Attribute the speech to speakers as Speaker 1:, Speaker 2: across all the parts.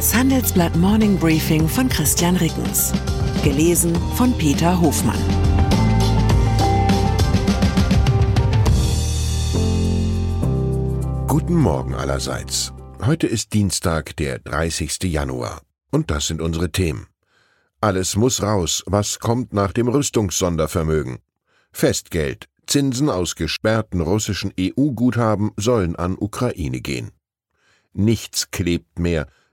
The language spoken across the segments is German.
Speaker 1: Das Handelsblatt Morning Briefing von Christian Rickens. Gelesen von Peter Hofmann.
Speaker 2: Guten Morgen allerseits. Heute ist Dienstag, der 30. Januar. Und das sind unsere Themen. Alles muss raus. Was kommt nach dem Rüstungssondervermögen? Festgeld. Zinsen aus gesperrten russischen EU-Guthaben sollen an Ukraine gehen. Nichts klebt mehr.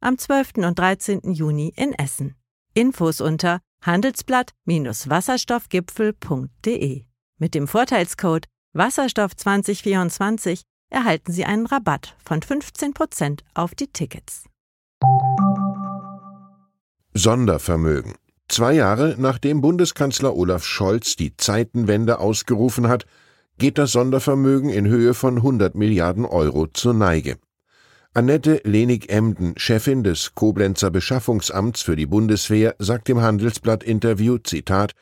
Speaker 3: am 12. und 13. Juni in Essen. Infos unter handelsblatt-wasserstoffgipfel.de. Mit dem Vorteilscode Wasserstoff 2024 erhalten Sie einen Rabatt von 15% auf die Tickets.
Speaker 2: Sondervermögen. Zwei Jahre nachdem Bundeskanzler Olaf Scholz die Zeitenwende ausgerufen hat, geht das Sondervermögen in Höhe von 100 Milliarden Euro zur Neige. Annette Lenig-Emden, Chefin des Koblenzer Beschaffungsamts für die Bundeswehr, sagt im Handelsblatt-Interview, Zitat,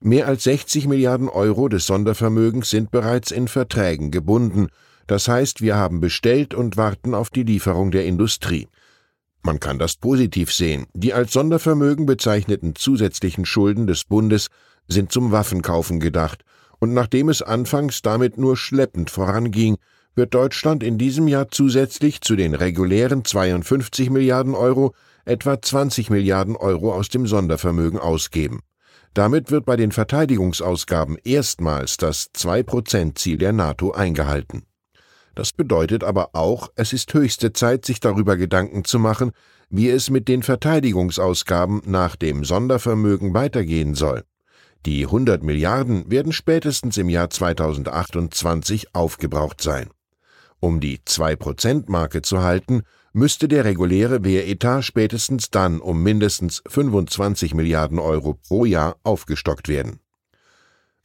Speaker 2: mehr als 60 Milliarden Euro des Sondervermögens sind bereits in Verträgen gebunden. Das heißt, wir haben bestellt und warten auf die Lieferung der Industrie. Man kann das positiv sehen. Die als Sondervermögen bezeichneten zusätzlichen Schulden des Bundes sind zum Waffenkaufen gedacht und nachdem es anfangs damit nur schleppend voranging, wird Deutschland in diesem Jahr zusätzlich zu den regulären 52 Milliarden Euro etwa 20 Milliarden Euro aus dem Sondervermögen ausgeben. Damit wird bei den Verteidigungsausgaben erstmals das 2-Prozent-Ziel der NATO eingehalten. Das bedeutet aber auch, es ist höchste Zeit, sich darüber Gedanken zu machen, wie es mit den Verteidigungsausgaben nach dem Sondervermögen weitergehen soll. Die 100 Milliarden werden spätestens im Jahr 2028 aufgebraucht sein. Um die 2%-Marke zu halten, müsste der reguläre Wehretat spätestens dann um mindestens 25 Milliarden Euro pro Jahr aufgestockt werden.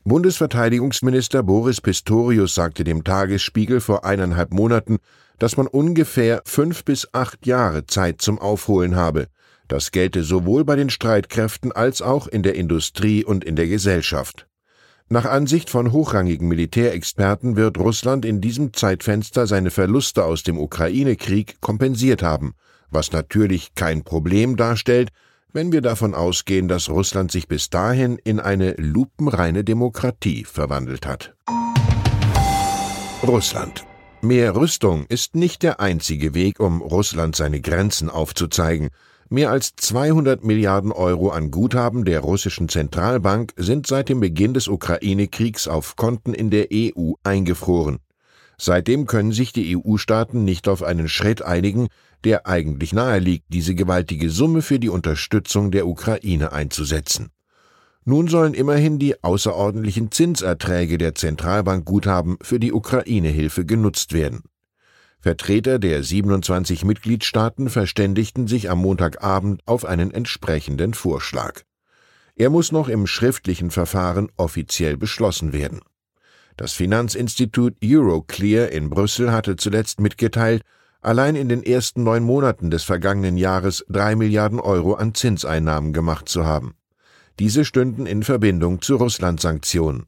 Speaker 2: Bundesverteidigungsminister Boris Pistorius sagte dem Tagesspiegel vor eineinhalb Monaten, dass man ungefähr fünf bis acht Jahre Zeit zum Aufholen habe, das gelte sowohl bei den Streitkräften als auch in der Industrie und in der Gesellschaft. Nach Ansicht von hochrangigen Militärexperten wird Russland in diesem Zeitfenster seine Verluste aus dem Ukraine-Krieg kompensiert haben, was natürlich kein Problem darstellt, wenn wir davon ausgehen, dass Russland sich bis dahin in eine lupenreine Demokratie verwandelt hat. Russland. Mehr Rüstung ist nicht der einzige Weg, um Russland seine Grenzen aufzuzeigen. Mehr als 200 Milliarden Euro an Guthaben der russischen Zentralbank sind seit dem Beginn des Ukraine-Kriegs auf Konten in der EU eingefroren. Seitdem können sich die EU-Staaten nicht auf einen Schritt einigen, der eigentlich nahe liegt, diese gewaltige Summe für die Unterstützung der Ukraine einzusetzen. Nun sollen immerhin die außerordentlichen Zinserträge der Zentralbankguthaben für die Ukraine-Hilfe genutzt werden. Vertreter der 27 Mitgliedstaaten verständigten sich am Montagabend auf einen entsprechenden Vorschlag. Er muss noch im schriftlichen Verfahren offiziell beschlossen werden. Das Finanzinstitut Euroclear in Brüssel hatte zuletzt mitgeteilt, allein in den ersten neun Monaten des vergangenen Jahres drei Milliarden Euro an Zinseinnahmen gemacht zu haben. Diese stünden in Verbindung zu Russland-Sanktionen.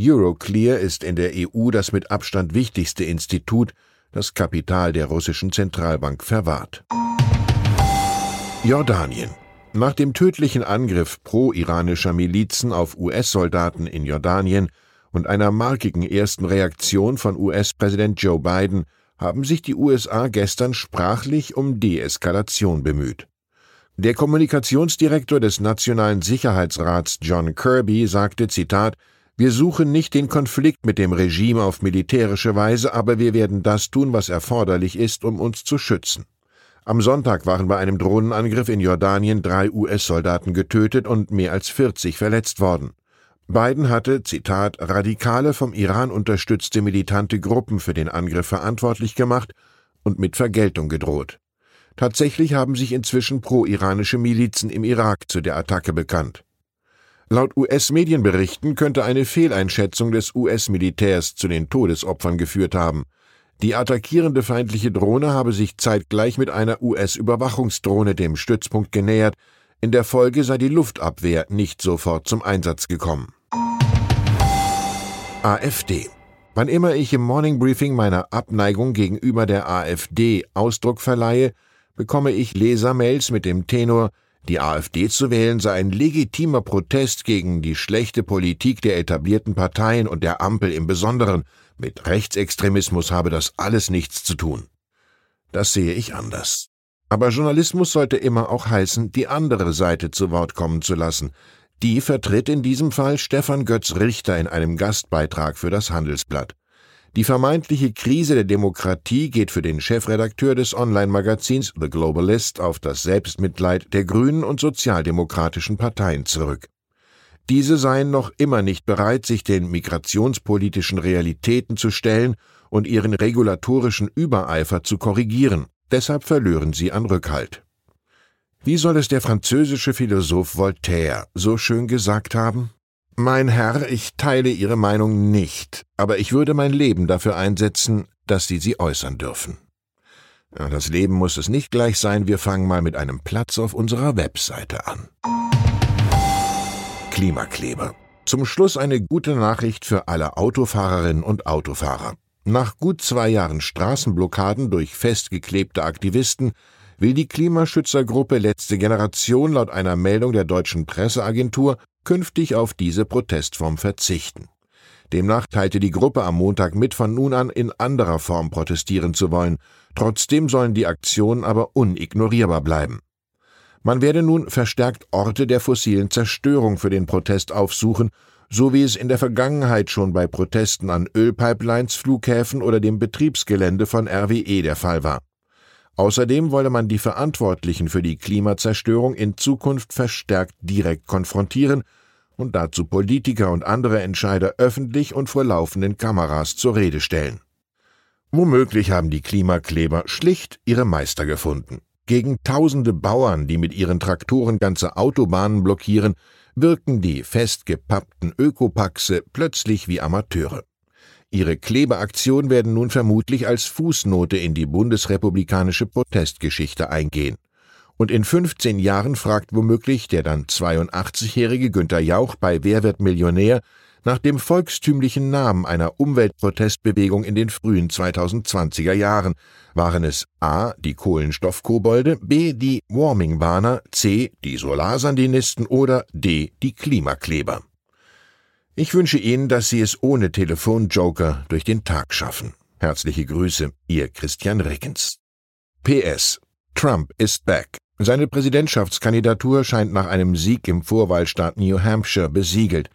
Speaker 2: Euroclear ist in der EU das mit Abstand wichtigste Institut, das Kapital der russischen Zentralbank verwahrt. Jordanien. Nach dem tödlichen Angriff pro-iranischer Milizen auf US-Soldaten in Jordanien und einer markigen ersten Reaktion von US-Präsident Joe Biden haben sich die USA gestern sprachlich um Deeskalation bemüht. Der Kommunikationsdirektor des Nationalen Sicherheitsrats John Kirby sagte Zitat wir suchen nicht den Konflikt mit dem Regime auf militärische Weise, aber wir werden das tun, was erforderlich ist, um uns zu schützen. Am Sonntag waren bei einem Drohnenangriff in Jordanien drei US-Soldaten getötet und mehr als 40 verletzt worden. Biden hatte, Zitat, radikale vom Iran unterstützte militante Gruppen für den Angriff verantwortlich gemacht und mit Vergeltung gedroht. Tatsächlich haben sich inzwischen pro-iranische Milizen im Irak zu der Attacke bekannt. Laut US-Medienberichten könnte eine Fehleinschätzung des US-Militärs zu den Todesopfern geführt haben. Die attackierende feindliche Drohne habe sich zeitgleich mit einer US-Überwachungsdrohne dem Stützpunkt genähert, in der Folge sei die Luftabwehr nicht sofort zum Einsatz gekommen. AfD Wann immer ich im Morning Briefing meiner Abneigung gegenüber der AfD Ausdruck verleihe, bekomme ich Lesermails mit dem Tenor, die AfD zu wählen sei ein legitimer Protest gegen die schlechte Politik der etablierten Parteien und der Ampel im Besonderen. Mit Rechtsextremismus habe das alles nichts zu tun. Das sehe ich anders. Aber Journalismus sollte immer auch heißen, die andere Seite zu Wort kommen zu lassen. Die vertritt in diesem Fall Stefan Götz Richter in einem Gastbeitrag für das Handelsblatt. Die vermeintliche Krise der Demokratie geht für den Chefredakteur des Online-Magazins The Globalist auf das Selbstmitleid der grünen und sozialdemokratischen Parteien zurück. Diese seien noch immer nicht bereit, sich den migrationspolitischen Realitäten zu stellen und ihren regulatorischen Übereifer zu korrigieren. Deshalb verlören sie an Rückhalt. Wie soll es der französische Philosoph Voltaire so schön gesagt haben? Mein Herr, ich teile Ihre Meinung nicht, aber ich würde mein Leben dafür einsetzen, dass Sie sie äußern dürfen. Das Leben muss es nicht gleich sein, wir fangen mal mit einem Platz auf unserer Webseite an. Klimakleber. Zum Schluss eine gute Nachricht für alle Autofahrerinnen und Autofahrer. Nach gut zwei Jahren Straßenblockaden durch festgeklebte Aktivisten will die Klimaschützergruppe Letzte Generation laut einer Meldung der deutschen Presseagentur künftig auf diese Protestform verzichten. Demnach teilte die Gruppe am Montag mit, von nun an in anderer Form protestieren zu wollen. Trotzdem sollen die Aktionen aber unignorierbar bleiben. Man werde nun verstärkt Orte der fossilen Zerstörung für den Protest aufsuchen, so wie es in der Vergangenheit schon bei Protesten an Ölpipelines, Flughäfen oder dem Betriebsgelände von RWE der Fall war. Außerdem wolle man die Verantwortlichen für die Klimazerstörung in Zukunft verstärkt direkt konfrontieren und dazu Politiker und andere Entscheider öffentlich und vor laufenden Kameras zur Rede stellen. Womöglich haben die Klimakleber schlicht ihre Meister gefunden. Gegen tausende Bauern, die mit ihren Traktoren ganze Autobahnen blockieren, wirken die festgepappten Ökopaxe plötzlich wie Amateure. Ihre Klebeaktion werden nun vermutlich als Fußnote in die bundesrepublikanische Protestgeschichte eingehen. Und in 15 Jahren fragt womöglich der dann 82-jährige Günter Jauch bei Wer wird Millionär nach dem volkstümlichen Namen einer Umweltprotestbewegung in den frühen 2020er Jahren. Waren es A. die Kohlenstoffkobolde, B. die Warming-Warner, C. die Solarsandinisten oder D. die Klimakleber? Ich wünsche Ihnen, dass Sie es ohne Telefonjoker durch den Tag schaffen. Herzliche Grüße, Ihr Christian Rickens. PS. Trump ist back. Seine Präsidentschaftskandidatur scheint nach einem Sieg im Vorwahlstaat New Hampshire besiegelt.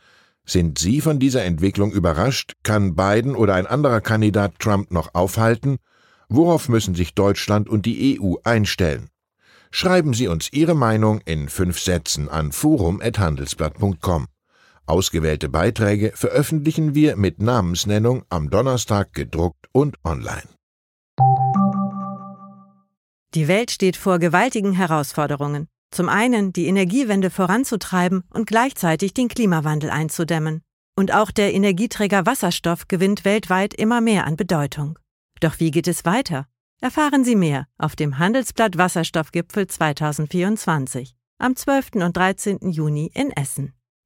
Speaker 2: Sind Sie von dieser Entwicklung überrascht? Kann Biden oder ein anderer Kandidat Trump noch aufhalten? Worauf müssen sich Deutschland und die EU einstellen? Schreiben Sie uns Ihre Meinung in fünf Sätzen an forum.handelsblatt.com. Ausgewählte Beiträge veröffentlichen wir mit Namensnennung am Donnerstag gedruckt und online.
Speaker 3: Die Welt steht vor gewaltigen Herausforderungen. Zum einen die Energiewende voranzutreiben und gleichzeitig den Klimawandel einzudämmen. Und auch der Energieträger Wasserstoff gewinnt weltweit immer mehr an Bedeutung. Doch wie geht es weiter? Erfahren Sie mehr auf dem Handelsblatt Wasserstoffgipfel 2024 am 12. und 13. Juni in Essen.